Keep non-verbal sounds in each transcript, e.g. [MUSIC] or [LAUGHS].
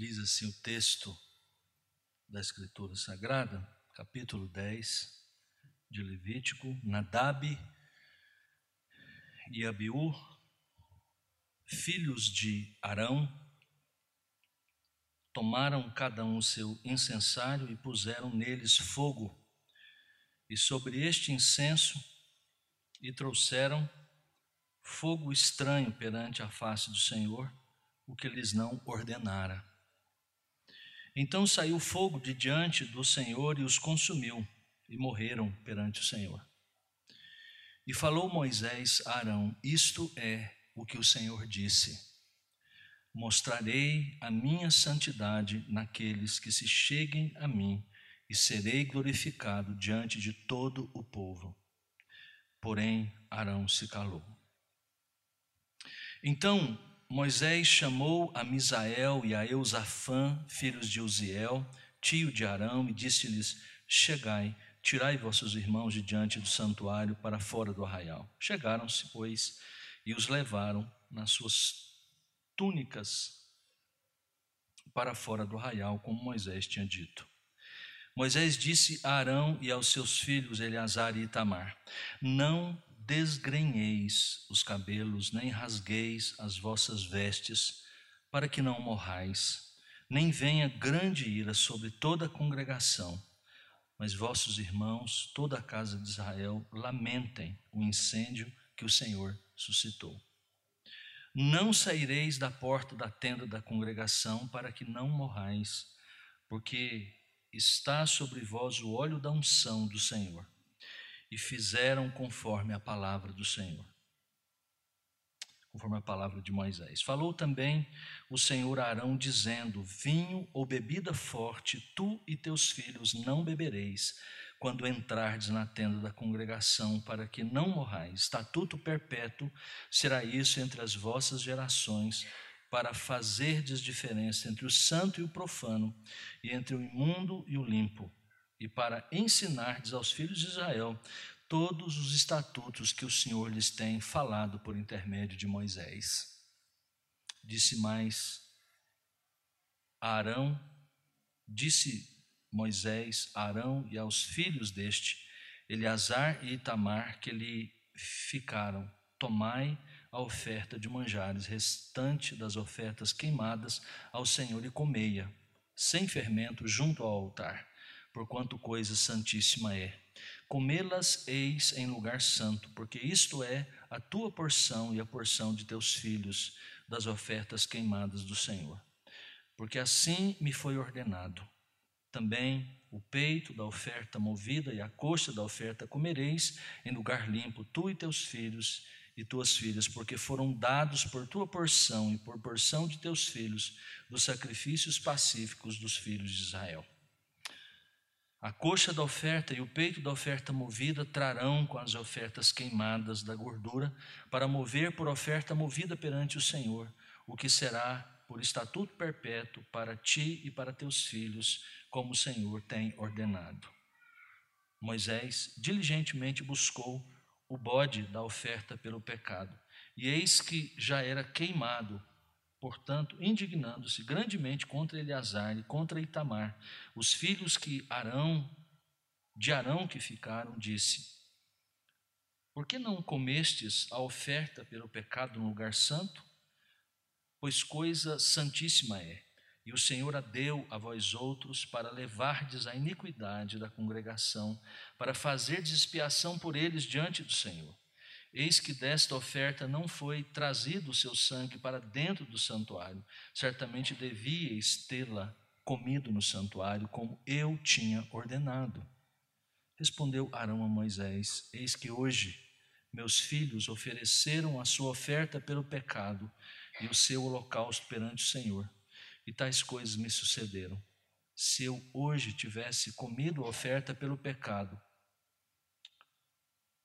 diz assim o texto da Escritura Sagrada, capítulo 10 de Levítico: Nadab e Abiú, filhos de Arão, tomaram cada um seu incensário e puseram neles fogo, e sobre este incenso e trouxeram fogo estranho perante a face do Senhor, o que lhes não ordenara. Então saiu fogo de diante do Senhor e os consumiu, e morreram perante o Senhor. E falou Moisés a Arão: Isto é o que o Senhor disse Mostrarei a minha santidade naqueles que se cheguem a mim, e serei glorificado diante de todo o povo. Porém, Arão se calou. Então Moisés chamou a Misael e a Eusafã, filhos de Uziel, tio de Arão, e disse-lhes: Chegai, tirai vossos irmãos de diante do santuário para fora do arraial. Chegaram-se, pois, e os levaram nas suas túnicas para fora do arraial, como Moisés tinha dito. Moisés disse a Arão e aos seus filhos Eleazar e Itamar: Não desgrenheis os cabelos, nem rasgueis as vossas vestes, para que não morrais, nem venha grande ira sobre toda a congregação. Mas vossos irmãos, toda a casa de Israel, lamentem o incêndio que o Senhor suscitou. Não saireis da porta da tenda da congregação para que não morrais, porque está sobre vós o óleo da unção do Senhor. E fizeram conforme a palavra do Senhor. Conforme a palavra de Moisés. Falou também o Senhor a Arão, dizendo: Vinho ou bebida forte, tu e teus filhos não bebereis, quando entrardes na tenda da congregação, para que não morrais. Estatuto perpétuo será isso entre as vossas gerações, para fazerdes diferença entre o santo e o profano, e entre o imundo e o limpo, e para ensinardes aos filhos de Israel todos os estatutos que o Senhor lhes tem falado por intermédio de Moisés. Disse mais a Arão, disse Moisés, Arão e aos filhos deste, Eleazar e Itamar, que lhe ficaram: Tomai a oferta de manjares restante das ofertas queimadas ao Senhor e comeia, sem fermento, junto ao altar, porquanto coisa santíssima é. Comê-las eis em lugar santo, porque isto é a tua porção e a porção de teus filhos das ofertas queimadas do Senhor. Porque assim me foi ordenado também o peito da oferta movida e a coxa da oferta comereis em lugar limpo, tu e teus filhos e tuas filhas, porque foram dados por tua porção e por porção de teus filhos dos sacrifícios pacíficos dos filhos de Israel. A coxa da oferta e o peito da oferta movida trarão com as ofertas queimadas da gordura, para mover por oferta movida perante o Senhor, o que será por estatuto perpétuo para ti e para teus filhos, como o Senhor tem ordenado. Moisés diligentemente buscou o bode da oferta pelo pecado, e eis que já era queimado, portanto, indignando-se grandemente contra Eleazar e contra Itamar, os filhos que Arão, de Arão que ficaram, disse: Por que não comestes a oferta pelo pecado no lugar santo? Pois coisa santíssima é e o Senhor a deu a vós outros para levardes a iniquidade da congregação, para fazer expiação por eles diante do Senhor. Eis que desta oferta não foi trazido o seu sangue para dentro do santuário, certamente devíeis tê-la comido no santuário, como eu tinha ordenado. Respondeu Arão a Moisés: Eis que hoje meus filhos ofereceram a sua oferta pelo pecado e o seu holocausto perante o Senhor e tais coisas me sucederam. Se eu hoje tivesse comido a oferta pelo pecado,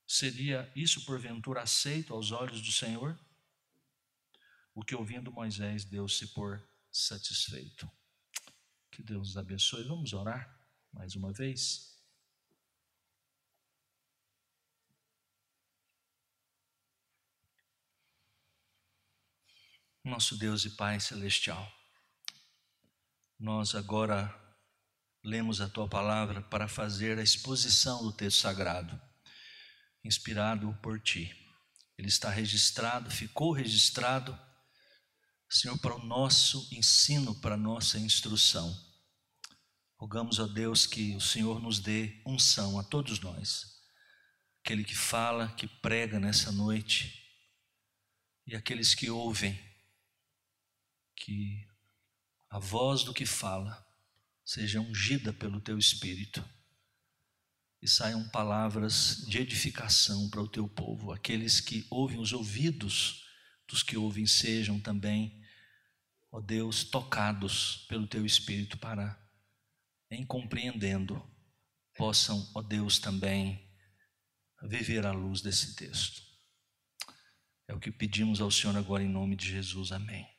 seria isso porventura aceito aos olhos do Senhor? O que ouvindo Moisés, deu-se por satisfeito. Que Deus nos abençoe. Vamos orar mais uma vez. Nosso Deus e Pai Celestial, nós agora lemos a tua palavra para fazer a exposição do texto sagrado, inspirado por ti. Ele está registrado, ficou registrado, Senhor, para o nosso ensino, para a nossa instrução. Rogamos a Deus que o Senhor nos dê unção a todos nós, aquele que fala, que prega nessa noite, e aqueles que ouvem, que a voz do que fala seja ungida pelo teu espírito e saiam palavras de edificação para o teu povo. Aqueles que ouvem, os ouvidos dos que ouvem sejam também, ó Deus, tocados pelo teu espírito para, em compreendendo, possam, ó Deus, também viver à luz desse texto. É o que pedimos ao Senhor agora em nome de Jesus. Amém.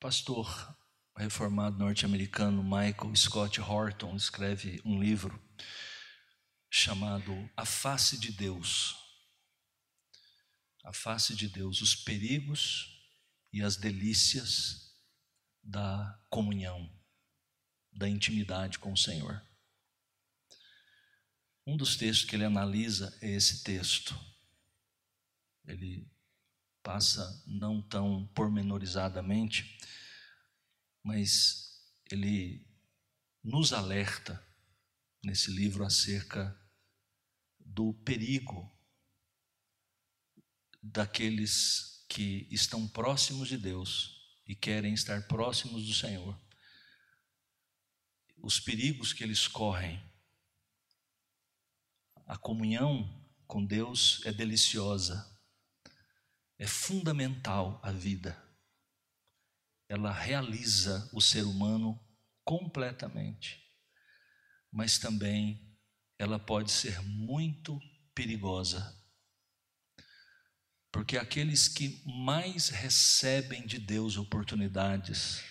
Pastor reformado norte-americano Michael Scott Horton escreve um livro chamado A Face de Deus. A Face de Deus, os perigos e as delícias da comunhão, da intimidade com o Senhor. Um dos textos que ele analisa é esse texto. Ele passa não tão pormenorizadamente, mas ele nos alerta nesse livro acerca do perigo daqueles que estão próximos de Deus e querem estar próximos do Senhor. Os perigos que eles correm. A comunhão com Deus é deliciosa, é fundamental à vida. Ela realiza o ser humano completamente, mas também ela pode ser muito perigosa. Porque aqueles que mais recebem de Deus oportunidades,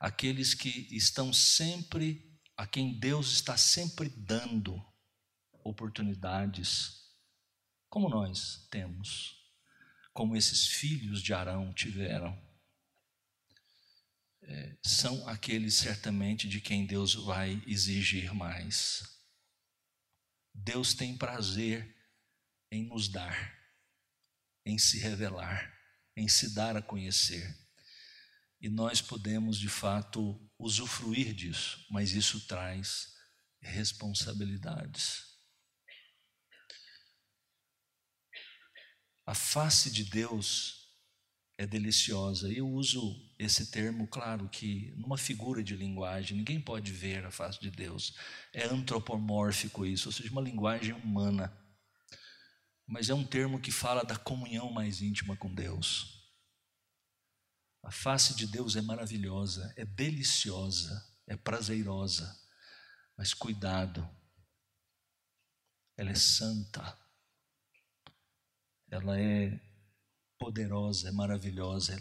aqueles que estão sempre, a quem Deus está sempre dando oportunidades, como nós temos, como esses filhos de Arão tiveram. É, são aqueles certamente de quem Deus vai exigir mais. Deus tem prazer em nos dar, em se revelar, em se dar a conhecer. E nós podemos de fato usufruir disso, mas isso traz responsabilidades. A face de Deus é deliciosa. Eu uso esse termo, claro, que numa figura de linguagem, ninguém pode ver a face de Deus. É antropomórfico isso, ou seja, uma linguagem humana. Mas é um termo que fala da comunhão mais íntima com Deus. A face de Deus é maravilhosa, é deliciosa, é prazerosa. Mas cuidado, ela é santa ela é poderosa, é maravilhosa,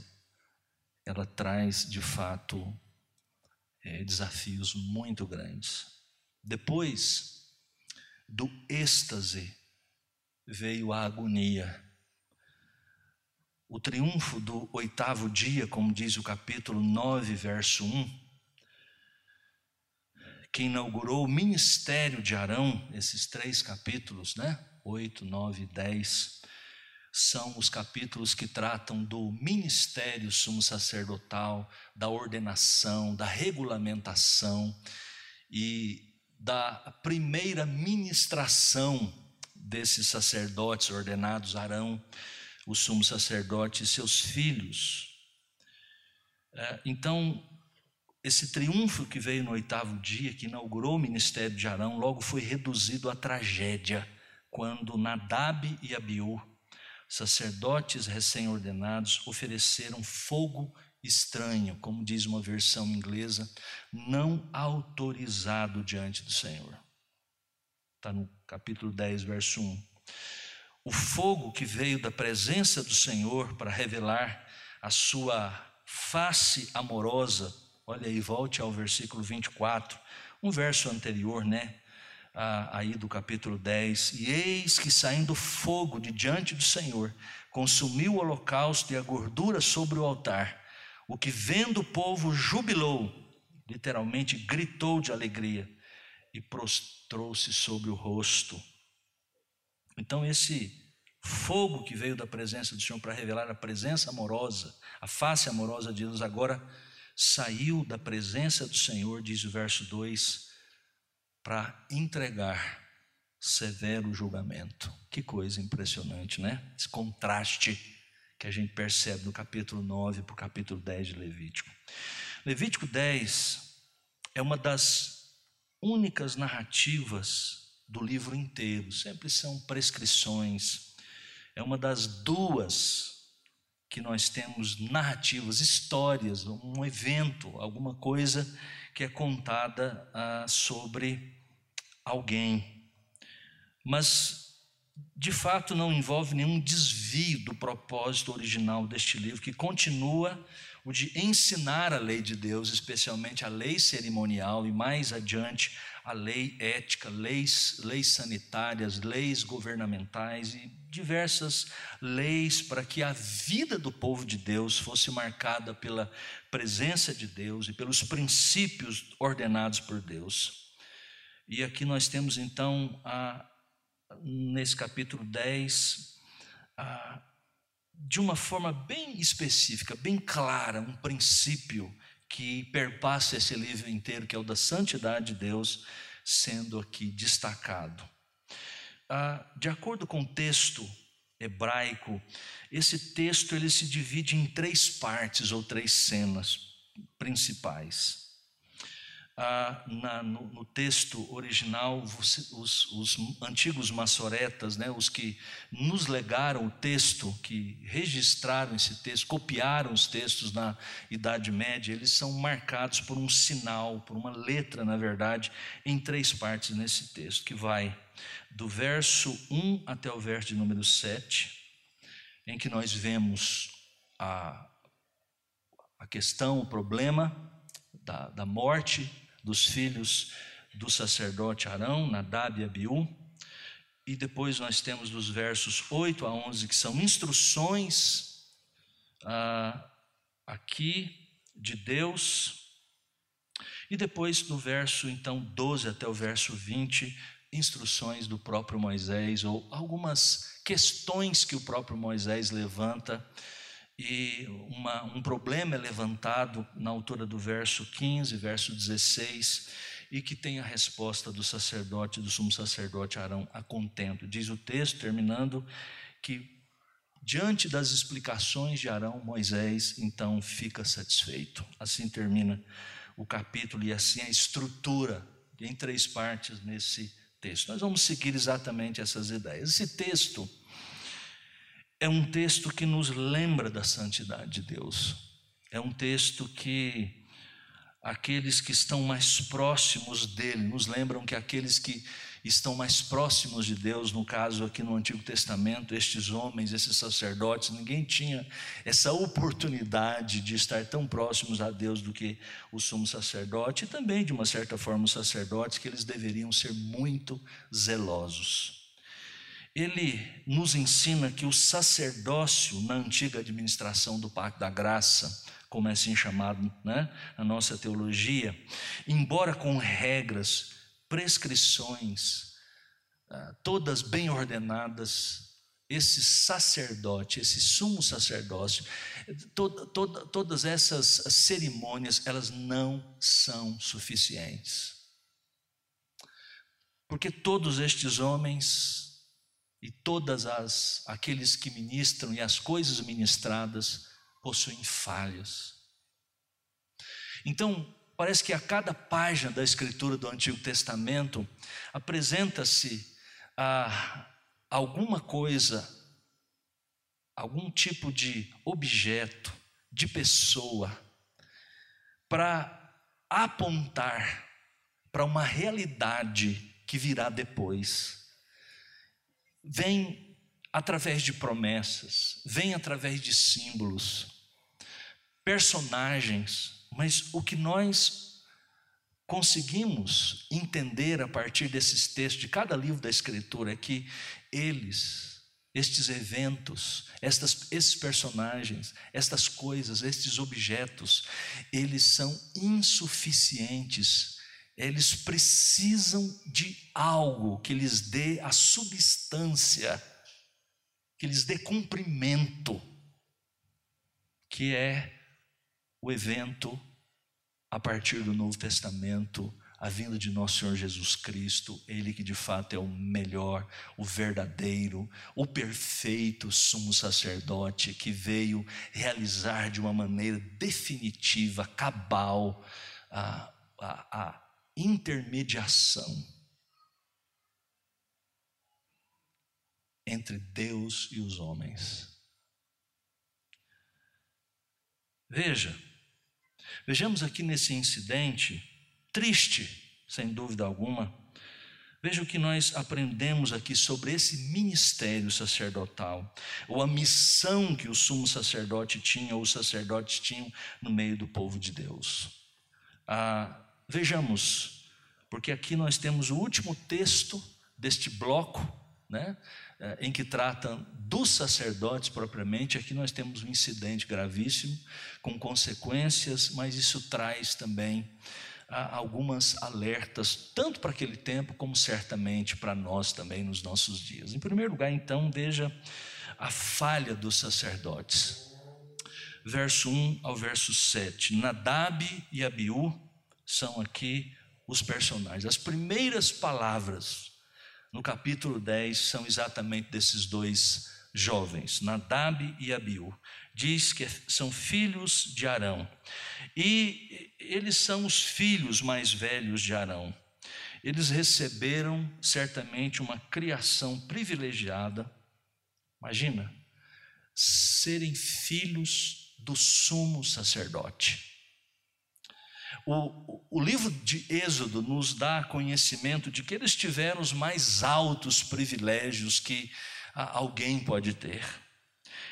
ela traz de fato é, desafios muito grandes. Depois do êxtase veio a agonia. O triunfo do oitavo dia, como diz o capítulo 9, verso 1, que inaugurou o ministério de Arão, esses três capítulos, né? 8, 9 e 10 são os capítulos que tratam do ministério sumo sacerdotal, da ordenação, da regulamentação e da primeira ministração desses sacerdotes ordenados, Arão, o sumo sacerdote e seus filhos. É, então, esse triunfo que veio no oitavo dia, que inaugurou o ministério de Arão, logo foi reduzido à tragédia, quando Nadab e Abiú sacerdotes recém-ordenados ofereceram fogo estranho, como diz uma versão inglesa, não autorizado diante do Senhor. Está no capítulo 10, verso 1. O fogo que veio da presença do Senhor para revelar a sua face amorosa, olha aí, volte ao versículo 24, um verso anterior, né? Ah, aí do capítulo 10: E eis que saindo fogo de diante do Senhor, consumiu o holocausto e a gordura sobre o altar. O que vendo o povo jubilou, literalmente gritou de alegria e prostrou-se sobre o rosto. Então, esse fogo que veio da presença do Senhor para revelar a presença amorosa, a face amorosa de Deus, agora saiu da presença do Senhor, diz o verso 2, para entregar severo julgamento. Que coisa impressionante, né? Esse contraste que a gente percebe do capítulo 9 para o capítulo 10 de Levítico. Levítico 10 é uma das únicas narrativas do livro inteiro, sempre são prescrições. É uma das duas que nós temos narrativas, histórias, um evento, alguma coisa que é contada ah, sobre alguém. Mas, de fato, não envolve nenhum desvio do propósito original deste livro, que continua o de ensinar a lei de Deus, especialmente a lei cerimonial e mais adiante a lei ética, leis, leis sanitárias, leis governamentais e diversas leis para que a vida do povo de Deus fosse marcada pela presença de Deus e pelos princípios ordenados por Deus. E aqui nós temos então, a, nesse capítulo 10, a, de uma forma bem específica, bem clara, um princípio que perpassa esse livro inteiro, que é o da santidade de Deus, sendo aqui destacado. Ah, de acordo com o texto hebraico, esse texto ele se divide em três partes ou três cenas principais ah, na, no, no, texto original, os, os, os, antigos maçoretas, né, os que nos legaram o texto, que registraram esse texto, copiaram os textos na Idade Média, eles são marcados por um sinal, por uma letra, na verdade, em três partes nesse texto, que vai do verso 1 até o verso de número 7, em que nós vemos a, a questão, o problema da, da morte dos filhos do sacerdote Arão, Nadab e Abiú. E depois nós temos dos versos 8 a 11, que são instruções ah, aqui de Deus. E depois no verso então 12 até o verso 20, instruções do próprio Moisés, ou algumas questões que o próprio Moisés levanta e uma, um problema é levantado na altura do verso 15, verso 16, e que tem a resposta do sacerdote, do sumo sacerdote Arão a contento. Diz o texto, terminando, que diante das explicações de Arão, Moisés então fica satisfeito. Assim termina o capítulo e assim a estrutura em três partes nesse texto. Nós vamos seguir exatamente essas ideias. Esse texto é um texto que nos lembra da santidade de Deus. É um texto que aqueles que estão mais próximos dele, nos lembram que aqueles que estão mais próximos de Deus, no caso aqui no Antigo Testamento, estes homens, esses sacerdotes, ninguém tinha essa oportunidade de estar tão próximos a Deus do que o sumo sacerdote, e também, de uma certa forma, os sacerdotes, que eles deveriam ser muito zelosos ele nos ensina que o sacerdócio na antiga administração do Pacto da Graça, como é assim chamado né, na nossa teologia, embora com regras, prescrições, ah, todas bem ordenadas, esse sacerdote, esse sumo sacerdócio, toda, toda, todas essas cerimônias, elas não são suficientes. Porque todos estes homens e todas as aqueles que ministram e as coisas ministradas possuem falhas. Então, parece que a cada página da escritura do Antigo Testamento apresenta-se a alguma coisa, algum tipo de objeto, de pessoa, para apontar para uma realidade que virá depois vem através de promessas, vem através de símbolos, personagens, mas o que nós conseguimos entender a partir desses textos de cada livro da Escritura é que eles, estes eventos, estas, esses personagens, estas coisas, estes objetos, eles são insuficientes. Eles precisam de algo que lhes dê a substância, que lhes dê cumprimento, que é o evento a partir do Novo Testamento, a vinda de nosso Senhor Jesus Cristo, Ele que de fato é o melhor, o verdadeiro, o perfeito sumo sacerdote que veio realizar de uma maneira definitiva, cabal, a, a, a intermediação entre Deus e os homens. Veja, Vejamos aqui nesse incidente, triste, sem dúvida alguma, veja o que nós aprendemos aqui sobre esse ministério sacerdotal, ou a missão que o sumo sacerdote tinha, ou os sacerdotes tinham no meio do povo de Deus. Ah, vejamos, porque aqui nós temos o último texto deste bloco, né? Eh, em que tratam dos sacerdotes propriamente, aqui nós temos um incidente gravíssimo, com consequências, mas isso traz também ah, algumas alertas, tanto para aquele tempo, como certamente para nós também nos nossos dias. Em primeiro lugar, então, veja a falha dos sacerdotes. Verso 1 ao verso 7. Nadab e Abiú são aqui os personagens. As primeiras palavras no capítulo 10 são exatamente desses dois jovens, Nadab e Abiú. Diz que são filhos de Arão. E eles são os filhos mais velhos de Arão. Eles receberam certamente uma criação privilegiada. Imagina, serem filhos do sumo sacerdote. O, o livro de Êxodo nos dá conhecimento de que eles tiveram os mais altos privilégios que alguém pode ter.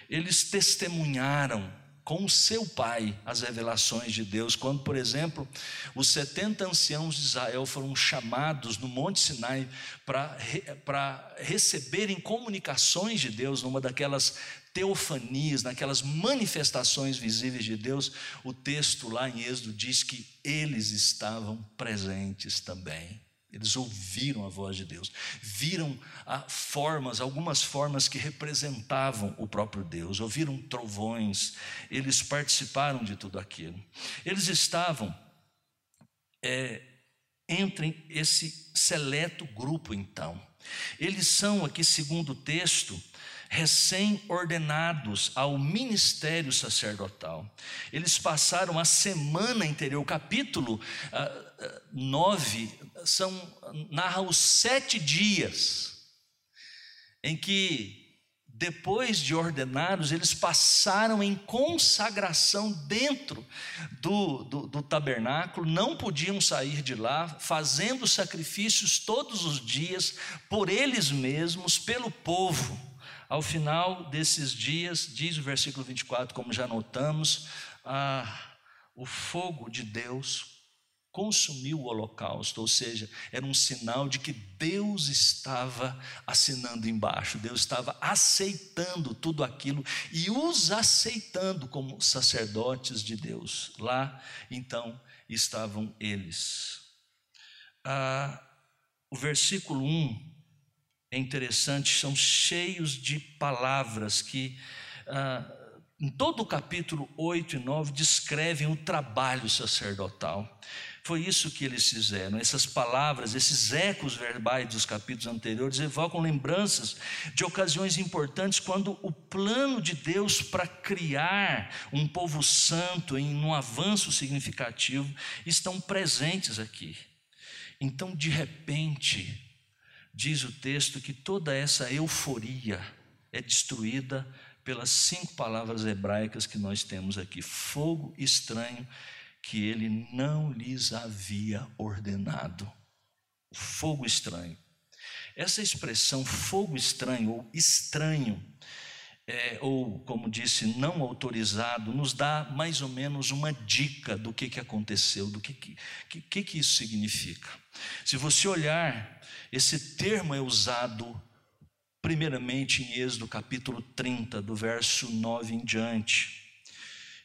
Eles testemunharam com seu pai as revelações de Deus, quando, por exemplo, os 70 anciãos de Israel foram chamados no Monte Sinai para receberem comunicações de Deus numa daquelas teofanias, naquelas manifestações visíveis de Deus, o texto lá em Êxodo diz que eles estavam presentes também. Eles ouviram a voz de Deus, viram ah, formas, algumas formas que representavam o próprio Deus, ouviram trovões, eles participaram de tudo aquilo. Eles estavam é, entre esse seleto grupo, então. Eles são aqui, segundo o texto, recém-ordenados ao ministério sacerdotal. Eles passaram a semana interior, o capítulo uh, 9 são, narra os sete dias em que, depois de ordenados, eles passaram em consagração dentro do, do, do tabernáculo, não podiam sair de lá, fazendo sacrifícios todos os dias por eles mesmos, pelo povo. Ao final desses dias, diz o versículo 24, como já notamos, ah, o fogo de Deus consumiu o holocausto, ou seja, era um sinal de que Deus estava assinando embaixo, Deus estava aceitando tudo aquilo e os aceitando como sacerdotes de Deus. Lá, então, estavam eles. Ah, o versículo 1 é interessante, são cheios de palavras que, ah, em todo o capítulo 8 e 9, descrevem o trabalho sacerdotal. Foi isso que eles fizeram. Essas palavras, esses ecos verbais dos capítulos anteriores evocam lembranças de ocasiões importantes quando o plano de Deus para criar um povo santo em um avanço significativo estão presentes aqui. Então, de repente, diz o texto que toda essa euforia é destruída pelas cinco palavras hebraicas que nós temos aqui: fogo estranho que ele não lhes havia ordenado. Fogo estranho. Essa expressão fogo estranho ou estranho é, ou como disse, não autorizado, nos dá mais ou menos uma dica do que, que aconteceu, do que, que, que, que isso significa. Se você olhar, esse termo é usado primeiramente em Êxodo capítulo 30, do verso 9 em diante.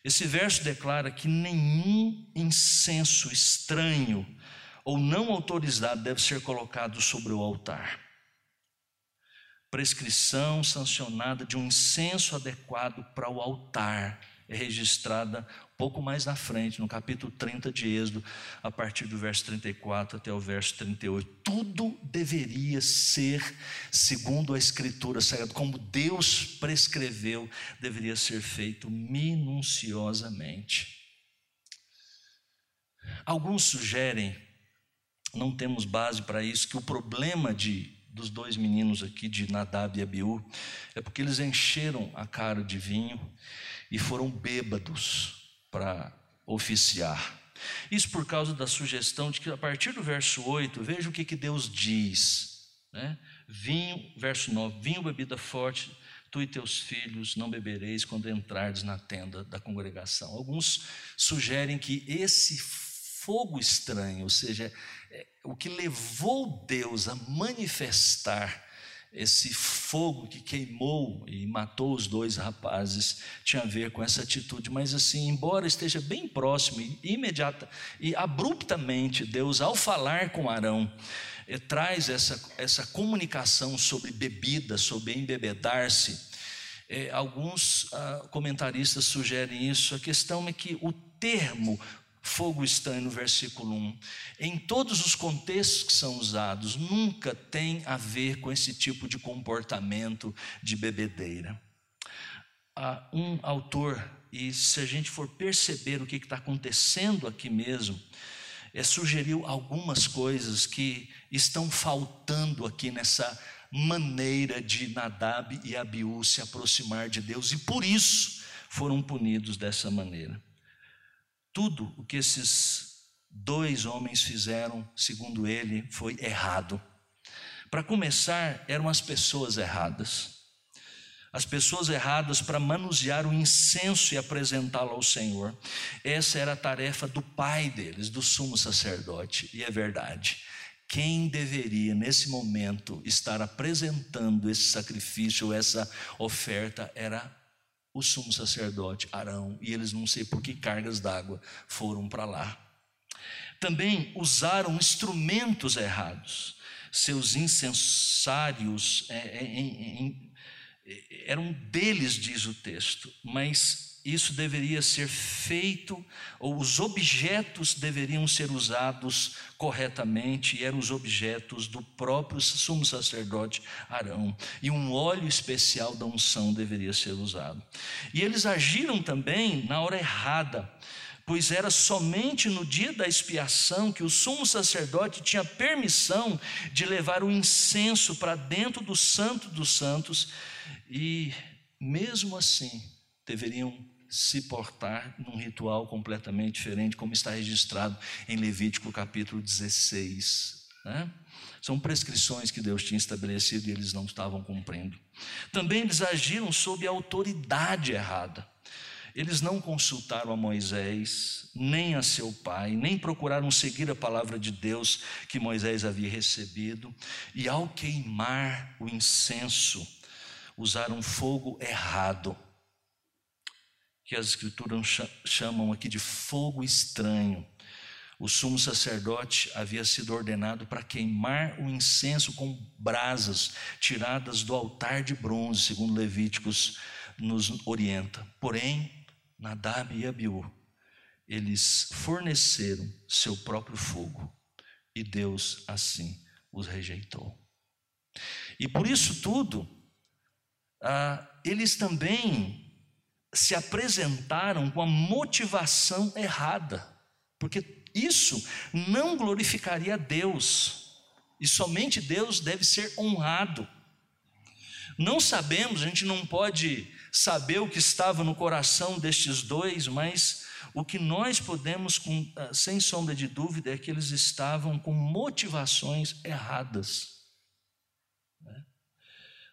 Esse verso declara que nenhum incenso estranho ou não autorizado deve ser colocado sobre o altar prescrição sancionada de um incenso adequado para o altar é registrada pouco mais na frente, no capítulo 30 de Êxodo, a partir do verso 34 até o verso 38. Tudo deveria ser segundo a Escritura Sagrada, como Deus prescreveu, deveria ser feito minuciosamente. Alguns sugerem, não temos base para isso, que o problema de dos dois meninos aqui de Nadab e Abiú é porque eles encheram a cara de vinho e foram bêbados para oficiar. Isso por causa da sugestão de que a partir do verso 8, veja o que, que Deus diz. Né? Vinho, verso 9: vinho, bebida forte, tu e teus filhos não bebereis quando entrardes na tenda da congregação. Alguns sugerem que esse fogo estranho, ou seja, é, o que levou Deus a manifestar esse fogo que queimou e matou os dois rapazes tinha a ver com essa atitude, mas assim, embora esteja bem próximo e imediata e abruptamente Deus ao falar com Arão eh, traz essa, essa comunicação sobre bebida, sobre embebedar-se. Eh, alguns ah, comentaristas sugerem isso. A questão é que o termo fogo estranho no versículo 1. Em todos os contextos que são usados, nunca tem a ver com esse tipo de comportamento de bebedeira. Há um autor, e se a gente for perceber o que está acontecendo aqui mesmo, é, sugeriu algumas coisas que estão faltando aqui nessa maneira de Nadab e Abiú se aproximar de Deus, e por isso foram punidos dessa maneira. Tudo o que esses dois homens fizeram, segundo ele, foi errado. Para começar, eram as pessoas erradas. As pessoas erradas para manusear o incenso e apresentá-lo ao Senhor. Essa era a tarefa do pai deles, do sumo sacerdote, e é verdade. Quem deveria, nesse momento, estar apresentando esse sacrifício, essa oferta, era o sumo sacerdote Arão, e eles não sei por que cargas d'água foram para lá. Também usaram instrumentos errados, seus incensários é, é, é, eram deles, diz o texto, mas isso deveria ser feito, ou os objetos deveriam ser usados corretamente, e eram os objetos do próprio sumo sacerdote Arão, e um óleo especial da unção deveria ser usado. E eles agiram também na hora errada, pois era somente no dia da expiação que o sumo sacerdote tinha permissão de levar o incenso para dentro do Santo dos Santos, e mesmo assim deveriam se portar num ritual completamente diferente, como está registrado em Levítico capítulo 16. Né? São prescrições que Deus tinha estabelecido e eles não estavam cumprindo. Também eles agiram sob a autoridade errada. Eles não consultaram a Moisés, nem a seu pai, nem procuraram seguir a palavra de Deus que Moisés havia recebido, e ao queimar o incenso, usaram fogo errado que as escrituras chamam aqui de fogo estranho. O sumo sacerdote havia sido ordenado para queimar o incenso com brasas tiradas do altar de bronze, segundo Levíticos nos orienta. Porém, Nadab e Abiú, eles forneceram seu próprio fogo e Deus assim os rejeitou. E por isso tudo, ah, eles também se apresentaram com a motivação errada, porque isso não glorificaria Deus, e somente Deus deve ser honrado. Não sabemos, a gente não pode saber o que estava no coração destes dois, mas o que nós podemos, ah, sem sombra de dúvida, é que eles estavam com motivações erradas. Né?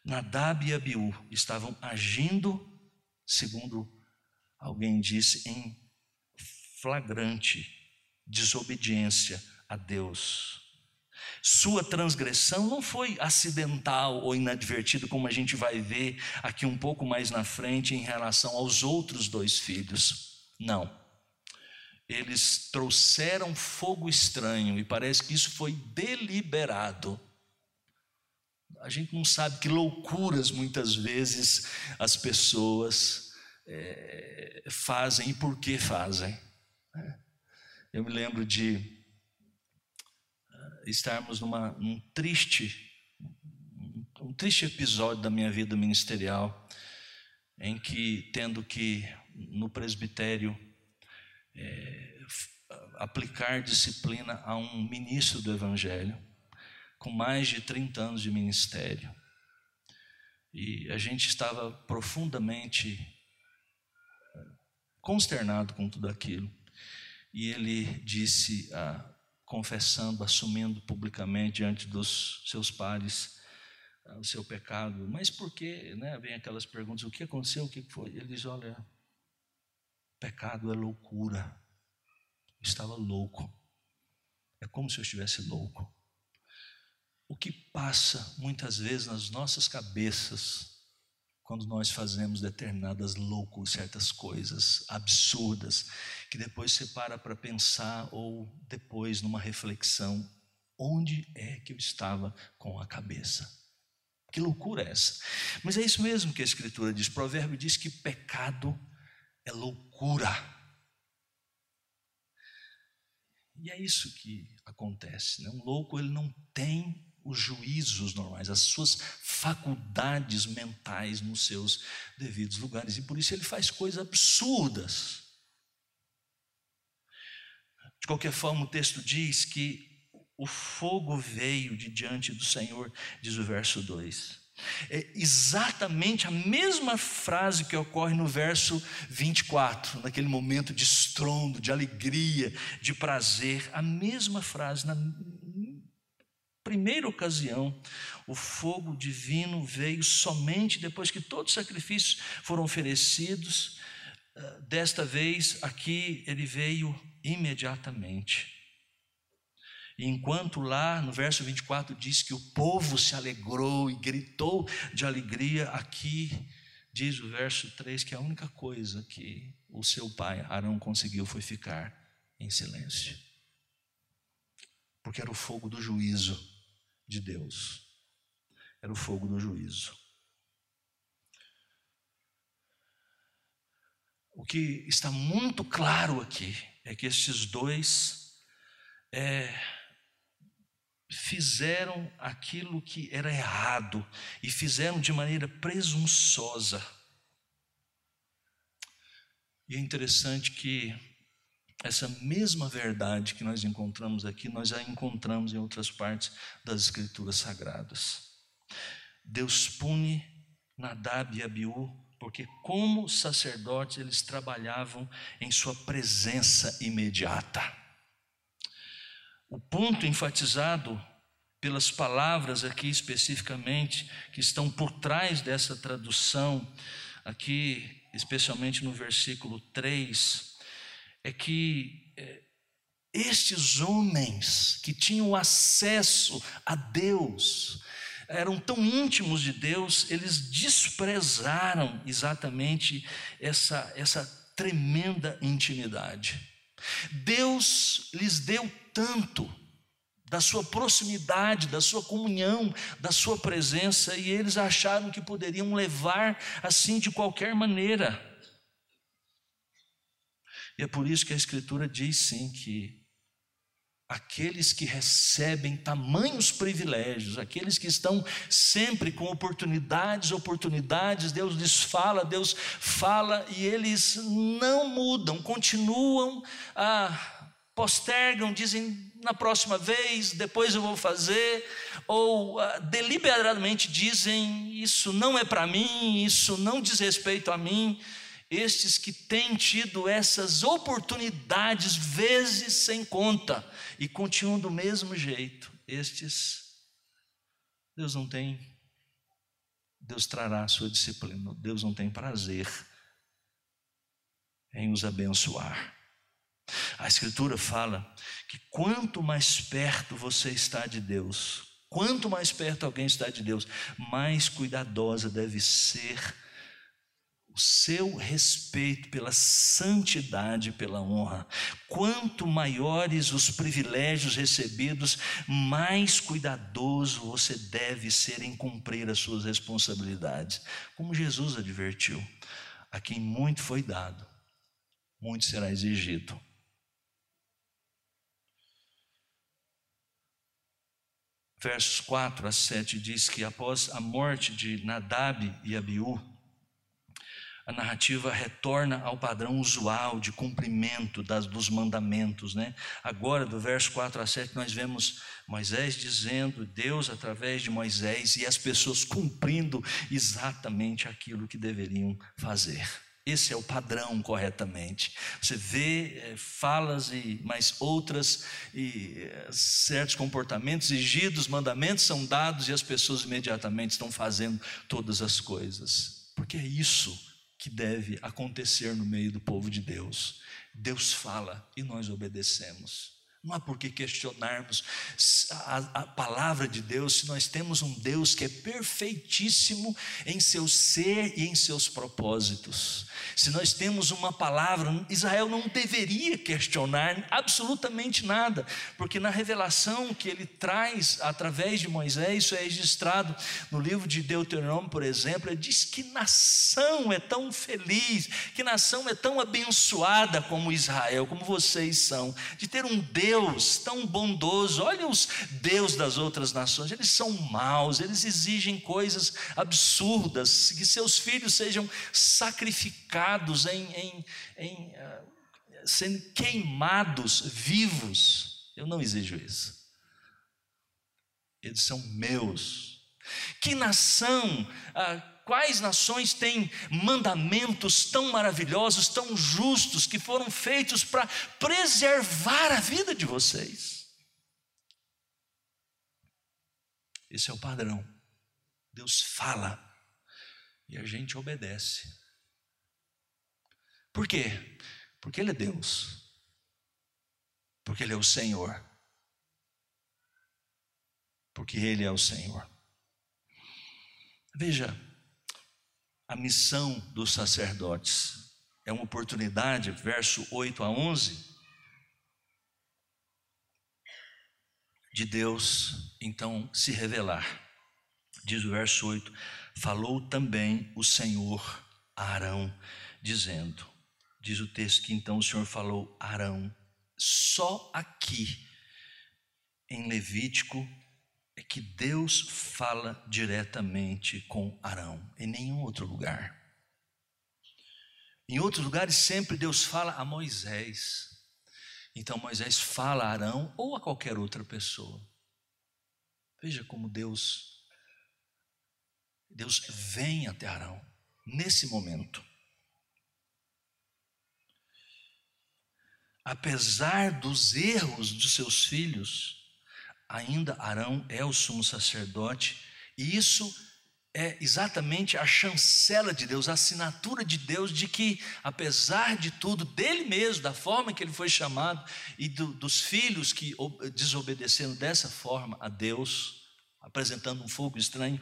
Nadab e Abiú estavam agindo, segundo alguém disse, em flagrante desobediência a Deus. Sua transgressão não foi acidental ou inadvertida, como a gente vai ver aqui um pouco mais na frente em relação aos outros dois filhos. Não. Eles trouxeram fogo estranho e parece que isso foi deliberado. A gente não sabe que loucuras muitas vezes as pessoas é, fazem e por que fazem. Né? Eu me lembro de estarmos numa, num triste, um triste episódio da minha vida ministerial, em que, tendo que, no presbitério, é, aplicar disciplina a um ministro do Evangelho, com mais de 30 anos de ministério. E a gente estava profundamente é, consternado com tudo aquilo. E ele disse a, confessando, assumindo publicamente diante dos seus pares ah, o seu pecado. Mas por que? Né? Vem aquelas perguntas: o que aconteceu? O que foi? Ele diz: olha, pecado é loucura. Eu estava louco. É como se eu estivesse louco. O que passa muitas vezes nas nossas cabeças quando nós fazemos determinadas loucos, certas coisas absurdas, que depois você para para pensar, ou depois numa reflexão, onde é que eu estava com a cabeça? Que loucura é essa? Mas é isso mesmo que a Escritura diz. O provérbio diz que pecado é loucura. E é isso que acontece. Né? Um louco ele não tem os juízos normais, as suas faculdades mentais nos seus devidos lugares. E por isso ele faz coisas absurdas. De qualquer forma, o texto diz que o fogo veio de diante do Senhor, diz o verso 2. É exatamente a mesma frase que ocorre no verso 24, naquele momento de estrondo, de alegria, de prazer, a mesma frase, na primeira ocasião, o fogo divino veio somente depois que todos os sacrifícios foram oferecidos. Ah, desta vez, aqui, ele veio imediatamente. Enquanto lá no verso 24 diz que o povo se alegrou e gritou de alegria, aqui diz o verso 3 que a única coisa que o seu pai Arão conseguiu foi ficar em silêncio. Porque era o fogo do juízo de Deus. Era o fogo do juízo. O que está muito claro aqui é que estes dois é, fizeram aquilo que era errado e fizeram de maneira presunçosa. E é interessante que essa mesma verdade que nós encontramos aqui, nós já encontramos em outras partes das Escrituras Sagradas. Deus pune Nadab e Abiú, porque, como sacerdotes, eles trabalhavam em sua presença imediata. O ponto enfatizado pelas palavras aqui especificamente, que estão por trás dessa tradução, aqui, especialmente no versículo 3, é que é, estes homens que tinham acesso a Deus, eram tão íntimos de Deus, eles desprezaram exatamente essa, essa tremenda intimidade. Deus lhes deu tanto da sua proximidade, da sua comunhão, da sua presença, e eles acharam que poderiam levar assim de qualquer maneira. E é por isso que a Escritura diz sim que aqueles que recebem tamanhos privilégios, aqueles que estão sempre com oportunidades, oportunidades, Deus lhes fala, Deus fala e eles não mudam, continuam a postergam, dizem na próxima vez, depois eu vou fazer, ou uh, deliberadamente dizem isso não é para mim, isso não diz respeito a mim estes que têm tido essas oportunidades vezes sem conta e continuam do mesmo jeito, estes Deus não tem Deus trará a sua disciplina. Deus não tem prazer em os abençoar. A Escritura fala que quanto mais perto você está de Deus, quanto mais perto alguém está de Deus, mais cuidadosa deve ser o seu respeito pela santidade, pela honra. Quanto maiores os privilégios recebidos, mais cuidadoso você deve ser em cumprir as suas responsabilidades. Como Jesus advertiu: a quem muito foi dado, muito será exigido. Versos 4 a 7 diz que após a morte de Nadab e Abiú, a narrativa retorna ao padrão usual de cumprimento das, dos mandamentos. Né? Agora, do verso 4 a 7, nós vemos Moisés dizendo, Deus através de Moisés, e as pessoas cumprindo exatamente aquilo que deveriam fazer. Esse é o padrão corretamente. Você vê é, falas e mais outras e é, certos comportamentos exigidos, mandamentos são dados e as pessoas imediatamente estão fazendo todas as coisas. Porque é isso que deve acontecer no meio do povo de Deus. Deus fala e nós obedecemos. Não há por que questionarmos a, a, palavra de Deus se nós temos um Deus que é perfeitíssimo em seu ser e em seus propósitos. Se nós temos uma palavra, Israel não deveria questionar absolutamente nada, porque na revelação que ele traz através de Moisés, isso é registrado no livro de Deuteronômio, por exemplo, ele diz que nação é tão feliz, que nação é tão abençoada como Israel, como vocês são, de ter um Deus tão bondoso. Olha os Deus das outras nações, eles são maus, eles exigem coisas absurdas, que seus filhos sejam sacrificados em, em, em uh, sendo queimados vivos. Eu não exijo isso. Eles são meus. Que nação, uh, quais nações têm mandamentos tão maravilhosos, tão justos, que foram feitos para preservar a vida de vocês? Esse é o padrão. Deus fala e a gente obedece. Por quê? Porque Ele é Deus. Porque Ele é o Senhor. Porque Ele é o Senhor. Veja, a missão dos sacerdotes é uma oportunidade, verso 8 a 11, de Deus então se revelar. Diz o verso 8: Falou também o Senhor a Arão, dizendo: Diz o texto que então o Senhor falou Arão. Só aqui em Levítico é que Deus fala diretamente com Arão, em nenhum outro lugar. Em outros lugares sempre Deus fala a Moisés. Então Moisés fala a Arão ou a qualquer outra pessoa. Veja como Deus Deus vem até Arão nesse momento. apesar dos erros de seus filhos, ainda Arão é o sumo sacerdote, e isso é exatamente a chancela de Deus, a assinatura de Deus de que, apesar de tudo, dele mesmo, da forma que ele foi chamado, e do, dos filhos que desobedeceram dessa forma a Deus, apresentando um fogo estranho,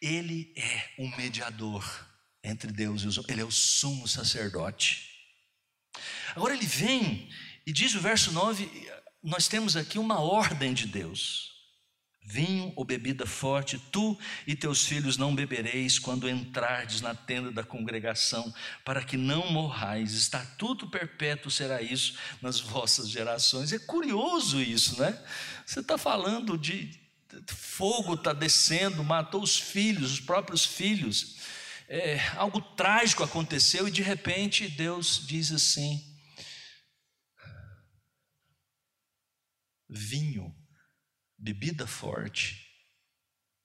ele é um mediador entre Deus e os homens, ele é o sumo sacerdote. Agora ele vem e diz o verso 9: nós temos aqui uma ordem de Deus. Vinho ou bebida forte, tu e teus filhos não bebereis quando entrardes na tenda da congregação, para que não morrais. Estatuto perpétuo será isso nas vossas gerações. É curioso isso, né? Você está falando de fogo está descendo, matou os filhos, os próprios filhos. É, algo trágico aconteceu e de repente Deus diz assim: vinho, bebida forte,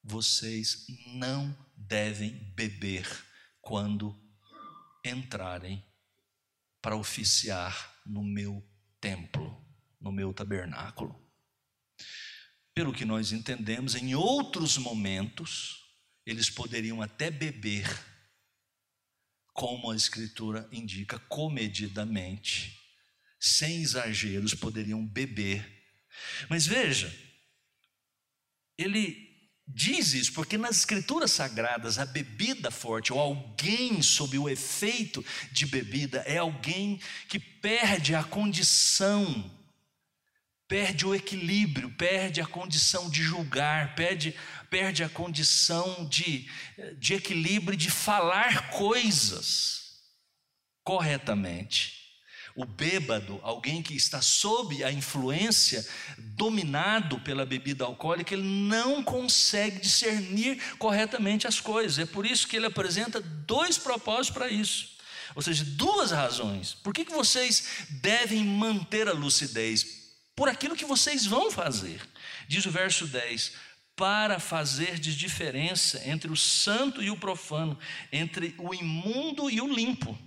vocês não devem beber quando entrarem para oficiar no meu templo, no meu tabernáculo. Pelo que nós entendemos, em outros momentos, eles poderiam até beber, como a Escritura indica, comedidamente, sem exageros, poderiam beber. Mas veja, ele diz isso porque nas escrituras sagradas a bebida forte ou alguém sob o efeito de bebida é alguém que perde a condição, perde o equilíbrio, perde a condição de julgar, perde, perde a condição de, de equilíbrio de falar coisas corretamente. O bêbado, alguém que está sob a influência, dominado pela bebida alcoólica, ele não consegue discernir corretamente as coisas. É por isso que ele apresenta dois propósitos para isso. Ou seja, duas razões. Por que, que vocês devem manter a lucidez? Por aquilo que vocês vão fazer. Diz o verso 10: para fazer de diferença entre o santo e o profano, entre o imundo e o limpo.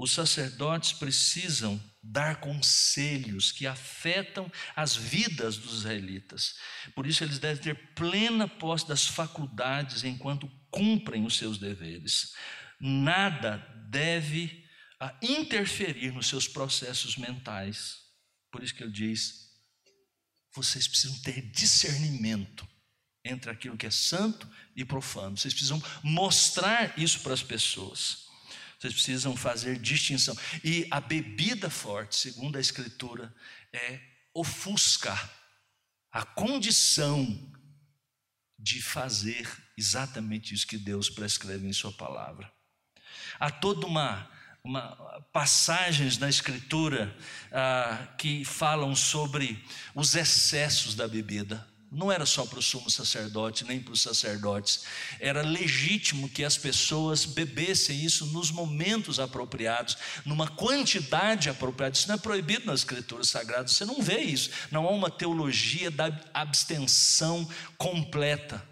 Os sacerdotes precisam dar conselhos que afetam as vidas dos israelitas. Por isso, eles devem ter plena posse das faculdades enquanto cumprem os seus deveres. Nada deve ah, interferir nos seus processos mentais. Por isso que ele diz: vocês precisam ter discernimento entre aquilo que é santo e profano. Vocês precisam mostrar isso para as pessoas. Vocês precisam fazer distinção. E a bebida forte, segundo a Escritura, é ofuscar a condição de fazer exatamente isso que Deus prescreve em Sua palavra. Há toda uma, uma passagens na Escritura ah, que falam sobre os excessos da bebida não era só para o sumo sacerdote, nem para os sacerdotes. Era legítimo que as pessoas bebessem isso nos momentos apropriados, numa quantidade apropriada. Isso não é proibido nas escrituras sagradas, você não vê isso. Não há uma teologia da abstenção completa.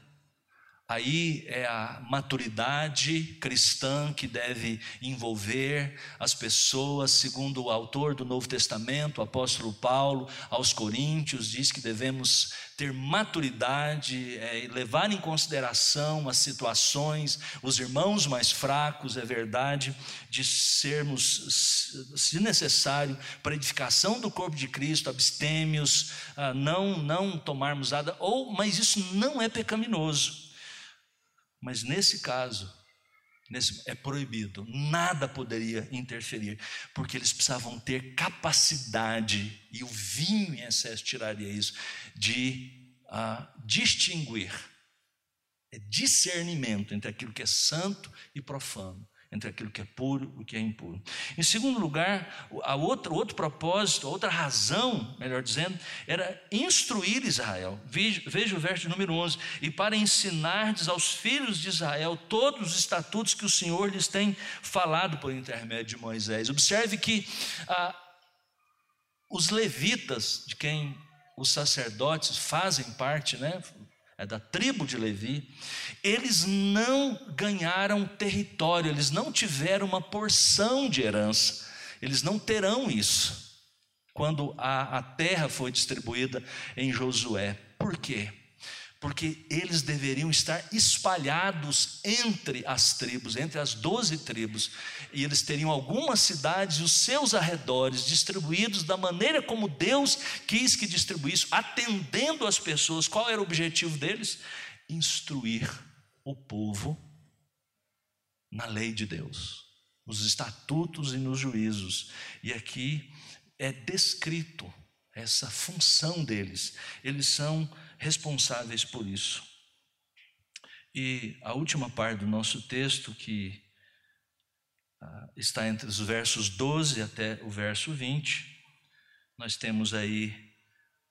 Aí é a maturidade cristã que deve envolver as pessoas, segundo o autor do Novo Testamento, o apóstolo Paulo, aos Coríntios, diz que devemos ter maturidade, é, levar em consideração as situações, os irmãos mais fracos, é verdade, de sermos, se necessário, para edificação do corpo de Cristo, abstêmios, ah, não, não tomarmos nada, ou, mas isso não é pecaminoso. Mas nesse caso, nesse, é proibido, nada poderia interferir, porque eles precisavam ter capacidade, e o vinho em excesso tiraria isso, de uh, distinguir, é discernimento entre aquilo que é santo e profano entre aquilo que é puro e o que é impuro. Em segundo lugar, a outra, outro propósito, a outra razão, melhor dizendo, era instruir Israel. Veja, veja o verso número 11: E para ensinar aos filhos de Israel todos os estatutos que o Senhor lhes tem falado por intermédio de Moisés. Observe que ah, os levitas, de quem os sacerdotes fazem parte, né, é da tribo de Levi, eles não ganharam território, eles não tiveram uma porção de herança, eles não terão isso quando a, a terra foi distribuída em Josué. Por quê? Porque eles deveriam estar espalhados entre as tribos, entre as doze tribos, e eles teriam algumas cidades e os seus arredores distribuídos da maneira como Deus quis que distribuísse, atendendo as pessoas. Qual era o objetivo deles? Instruir o povo na lei de Deus, nos estatutos e nos juízos. E aqui é descrito essa função deles. Eles são responsáveis por isso. E a última parte do nosso texto, que ah, está entre os versos 12 até o verso 20, nós temos aí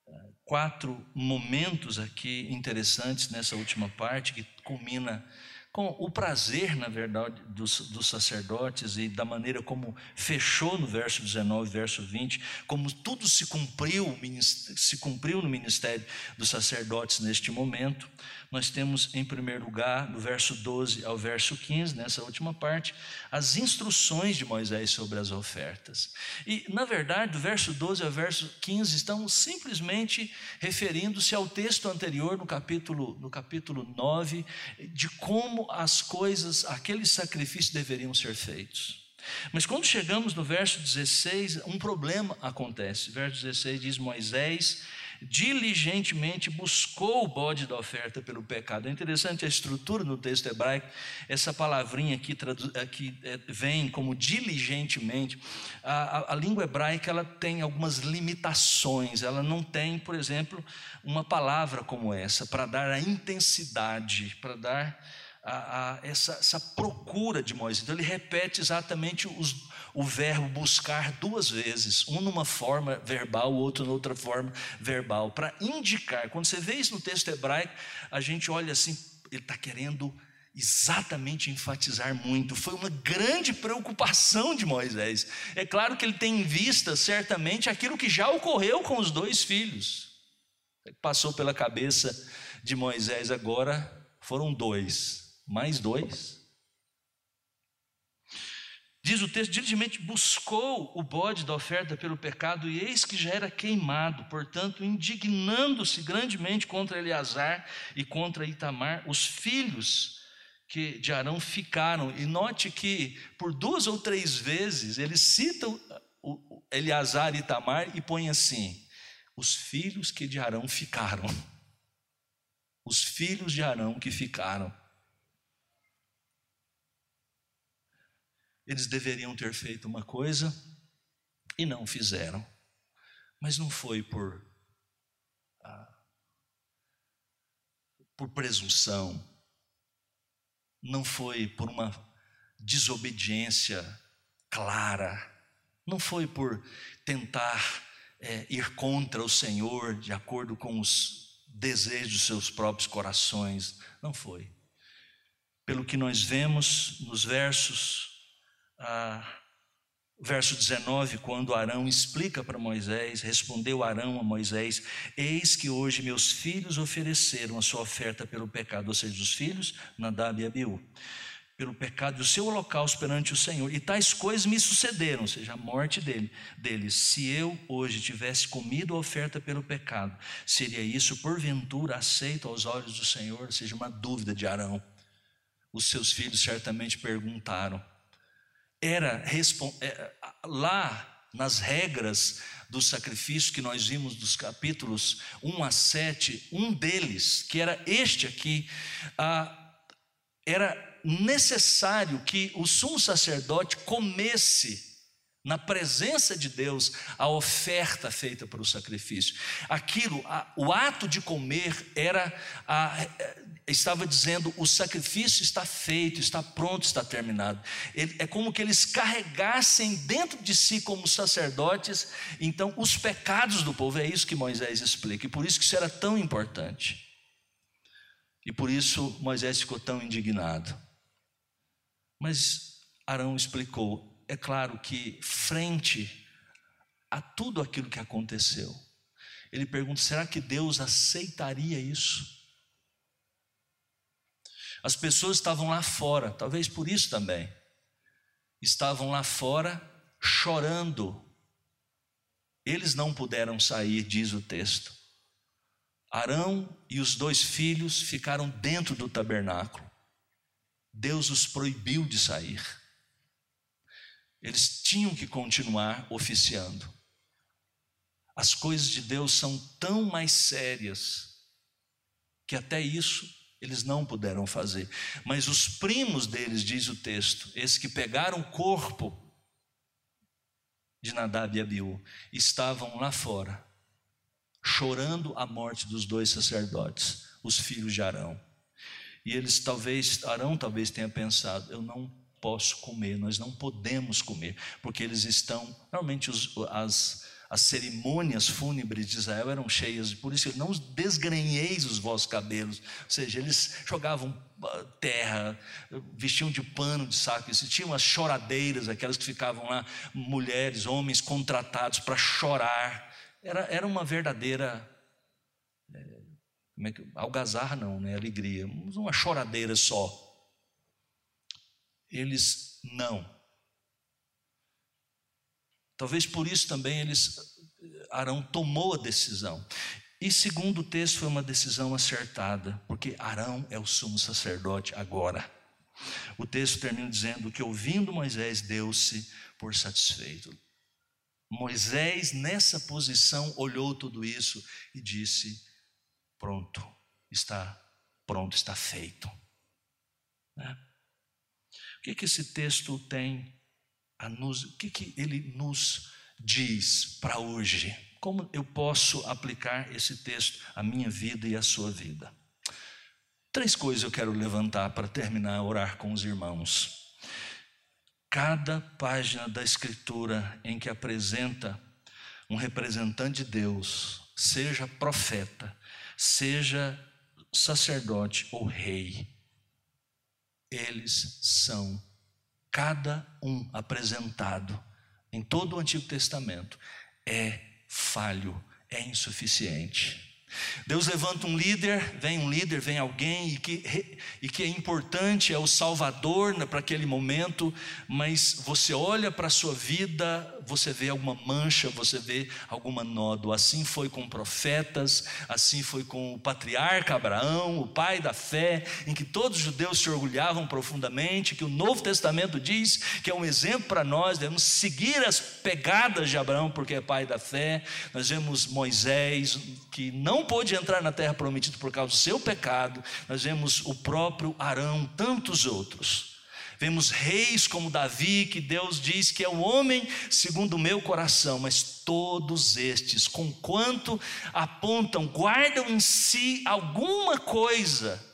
ah, quatro momentos aqui interessantes nessa última parte, que culmina com o prazer, na verdade, dos, dos, sacerdotes e da maneira como fechou no verso 19, verso 20, como tudo se cumpriu, se cumpriu no ministério dos sacerdotes neste momento. Nós temos, em primeiro lugar, do verso 12 ao verso 15, nessa última parte, as instruções de Moisés sobre as ofertas. E, na verdade, do verso 12 ao verso 15 estão simplesmente referindo-se ao texto anterior, no capítulo, no capítulo 9, de como as coisas, aqueles sacrifícios deveriam ser feitos. Mas quando chegamos no verso 16, um problema acontece. Verso 16 diz: Moisés diligentemente buscou o bode da oferta pelo pecado. É interessante a estrutura no texto hebraico, essa palavrinha aqui, aqui é, vem como diligentemente. A, a, a língua hebraica ela tem algumas limitações, ela não tem, por exemplo, uma palavra como essa, para dar a intensidade, para dar a, a, essa, essa, procura de Moisés. Então, ele repete exatamente os, o verbo buscar duas vezes, um numa forma verbal, o outro noutra forma verbal, para indicar. Quando você vê isso no texto hebraico, a gente olha assim, ele está querendo exatamente enfatizar muito. Foi uma grande preocupação de Moisés. É claro que ele tem em vista, certamente, aquilo que já ocorreu com os dois filhos. Passou pela cabeça de Moisés agora foram dois mais dois. Diz o texto: diligentemente buscou o bode da oferta pelo pecado, e eis que já era queimado, portanto, indignando-se grandemente contra Eleazar e contra Itamar, os filhos que de Arão ficaram. E note que por duas ou três vezes ele cita o Eleazar e Itamar e põe assim: os filhos que de Arão ficaram. [LAUGHS] Os filhos de Arão que ficaram. Eles deveriam ter feito uma coisa e não fizeram. Mas não foi por, ah, por presunção, não foi por uma desobediência clara, não foi por tentar é, ir contra o Senhor de acordo com os desejos dos seus próprios corações, não foi. Pelo que nós vemos nos versos verso 19, quando Arão explica para Moisés, respondeu Arão a Moisés: Eis que hoje meus filhos ofereceram a sua oferta pelo pecado, ou seja, os filhos, Nadab e Abiú, pelo pecado do seu holocausto perante o Senhor, e tais coisas me sucederam, ou seja, a morte dele, deles. Se eu hoje tivesse comido a oferta pelo pecado, seria isso porventura aceito aos olhos do Senhor? Ou seja, uma dúvida de Arão. Os seus filhos certamente perguntaram era é, lá nas regras do sacrifício que nós vimos dos capítulos 1 a 7, um deles, que era este aqui, era necessário que o sumo sacerdote comesse na presença de Deus, a oferta feita para o sacrifício. Aquilo, o ato de comer era a, é, estava dizendo: o sacrifício está feito, está pronto, está terminado. Ele, é como que eles carregassem dentro de si, como sacerdotes, então, os pecados do povo. É isso que Moisés explica, e por isso que isso era tão importante. E por isso Moisés ficou tão indignado. Mas Arão explicou: é claro que, frente a tudo aquilo que aconteceu, ele pergunta: será que Deus aceitaria isso? As pessoas estavam lá fora, talvez por isso também, estavam lá fora chorando. Eles não puderam sair, diz o texto. Arão e os dois filhos ficaram dentro do tabernáculo. Deus os proibiu de sair. Eles tinham que continuar oficiando. As coisas de Deus são tão mais sérias que até isso eles não puderam fazer. Mas os primos deles, diz o texto, esses que pegaram o corpo de Nadab e Abiú, estavam lá fora, chorando a morte dos dois sacerdotes, os filhos de Arão. E eles talvez, Arão talvez tenha pensado: eu não posso comer, nós não podemos comer, porque eles estão, normalmente os, as, as cerimônias fúnebres de Israel eram cheias, por isso não desgrenheis os vossos cabelos. Ou seja, eles jogavam ah, terra, vestiam de pano de saco, existiam as choradeiras, aquelas que ficavam lá, mulheres, homens contratados para chorar. Era, era uma verdadeira. Como é que, algazarra não, né? Alegria, uma choradeira só. Eles não Talvez por isso também eles Arão tomou a decisão. E segundo o texto, foi uma decisão acertada, porque Arão é o sumo sacerdote agora. O texto termina dizendo que, ouvindo Moisés, deu-se por satisfeito. Moisés, nessa posição, olhou tudo isso e disse: Pronto, está pronto, está feito. Né? O que, que esse texto tem nos, o que, que ele nos diz para hoje? Como eu posso aplicar esse texto à minha vida e à sua vida? Três coisas eu quero levantar para terminar a orar com os irmãos. Cada página da Escritura em que apresenta um representante de Deus, seja profeta, seja sacerdote ou rei, eles são cada um apresentado em todo o Antigo Testamento é falho, é insuficiente. Deus levanta um líder, vem um líder, vem alguém, e que, e que é importante, é o Salvador né, para aquele momento, mas você olha para a sua vida, você vê alguma mancha, você vê alguma nódoa. Assim foi com profetas, assim foi com o patriarca Abraão, o pai da fé, em que todos os judeus se orgulhavam profundamente, que o Novo Testamento diz que é um exemplo para nós, devemos seguir as pegadas de Abraão, porque é pai da fé. Nós vemos Moisés, que não pôde entrar na terra prometida por causa do seu pecado. Nós vemos o próprio Arão, tantos outros. Vemos reis como Davi, que Deus diz que é um homem segundo o meu coração, mas todos estes, com quanto apontam, guardam em si alguma coisa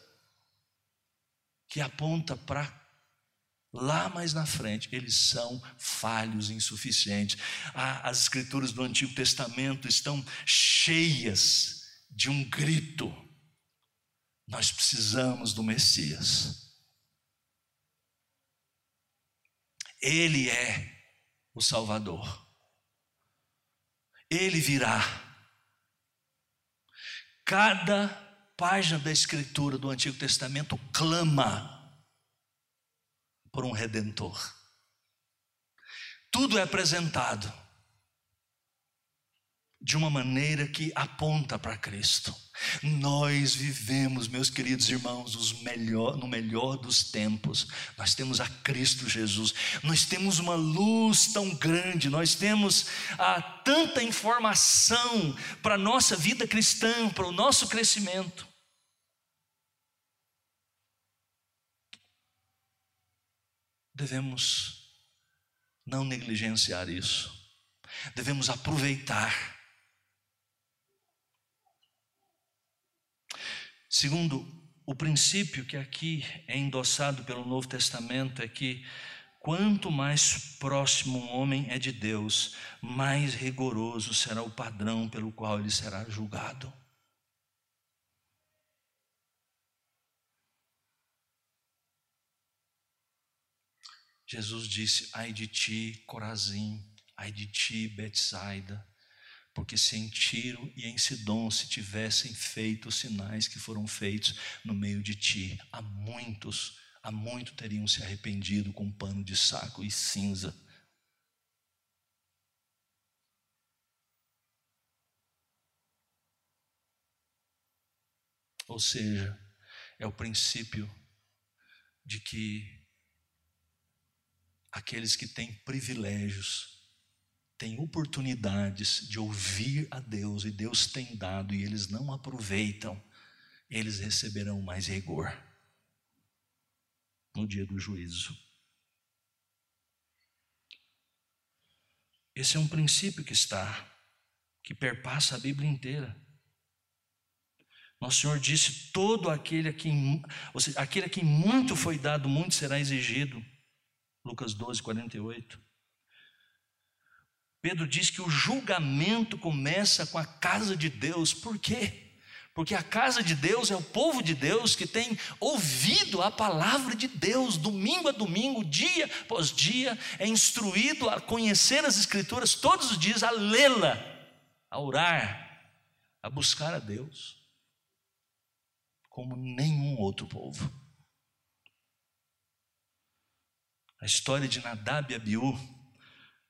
que aponta para lá mais na frente, eles são falhos, insuficientes. as escrituras do Antigo Testamento estão cheias de um grito: nós precisamos do Messias. Ele é o Salvador. Ele virá. Cada página da Escritura do Antigo Testamento clama por um redentor. Tudo é apresentado de uma maneira que aponta para Cristo. Nós vivemos, meus queridos irmãos, melhor, no melhor dos tempos. Nós temos a Cristo Jesus. Nós temos uma luz tão grande. Nós temos ah, tanta informação para a nossa vida cristã, para o nosso crescimento. Devemos não negligenciar isso. Devemos aproveitar Segundo, o princípio que aqui é endossado pelo Novo Testamento é que quanto mais próximo um homem é de Deus, mais rigoroso será o padrão pelo qual ele será julgado. Jesus disse: Ai de ti, Corazim, ai de ti, Betsaida, porque se em Tiro e em Sidom se tivessem feito os sinais que foram feitos no meio de ti, há muitos, há muito teriam se arrependido com pano de saco e cinza. Ou seja, é o princípio de que aqueles que têm privilégios têm oportunidades de ouvir a Deus e Deus tem dado e eles não aproveitam, eles receberão mais rigor no dia do juízo. Esse é um princípio que está, que perpassa a Bíblia inteira. Nosso Senhor disse: todo aquele a quem, ou seja, aquele a quem muito foi dado, muito será exigido. Lucas 12, 48. Pedro diz que o julgamento começa com a casa de Deus. Por quê? Porque a casa de Deus é o povo de Deus que tem ouvido a palavra de Deus, domingo a domingo, dia após dia, é instruído a conhecer as Escrituras todos os dias, a lê-la, a orar, a buscar a Deus, como nenhum outro povo. A história de Nadab e Abiú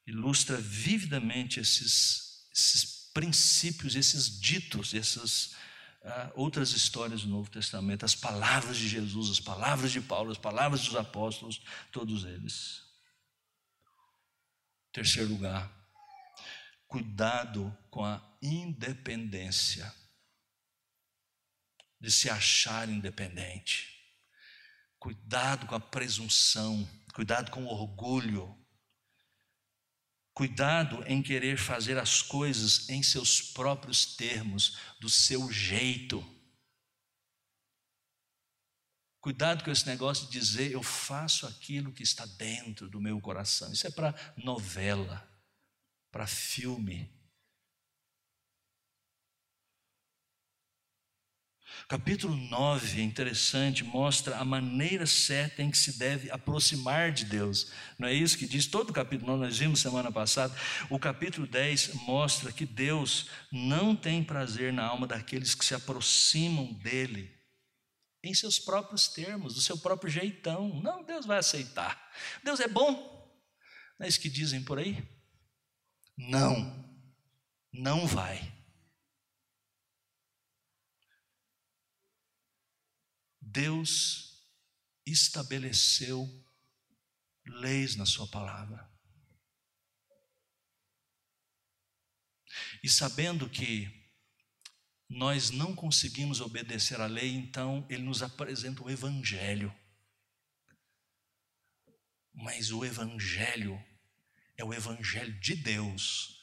ilustra vividamente esses, esses princípios, esses ditos, essas uh, outras histórias do Novo Testamento, as palavras de Jesus, as palavras de Paulo, as palavras dos apóstolos, todos eles. Terceiro lugar, cuidado com a independência, de se achar independente. Cuidado com a presunção cuidado com o orgulho, cuidado em querer fazer as coisas em seus próprios termos, do seu jeito. Cuidado com esse negócio de dizer eu faço aquilo que está dentro do meu coração. Isso é para novela, para filme. Capítulo 9 é interessante, mostra a maneira certa em que se deve aproximar de Deus. Não é isso que diz todo o capítulo 9, nós vimos semana passada. O capítulo 10 mostra que Deus não tem prazer na alma daqueles que se aproximam dele em seus próprios termos, do seu próprio jeitão. Não, Deus vai aceitar. Deus é bom. Não é isso que dizem por aí? Não, não vai. Deus estabeleceu leis na Sua palavra. E sabendo que nós não conseguimos obedecer à lei, então Ele nos apresenta o Evangelho. Mas o Evangelho é o Evangelho de Deus,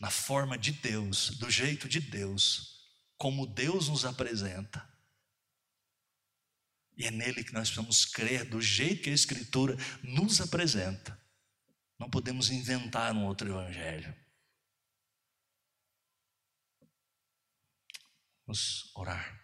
na forma de Deus, do jeito de Deus, como Deus nos apresenta. E é nele que nós precisamos crer, do jeito que a Escritura nos apresenta. Não podemos inventar um outro evangelho. Vamos orar.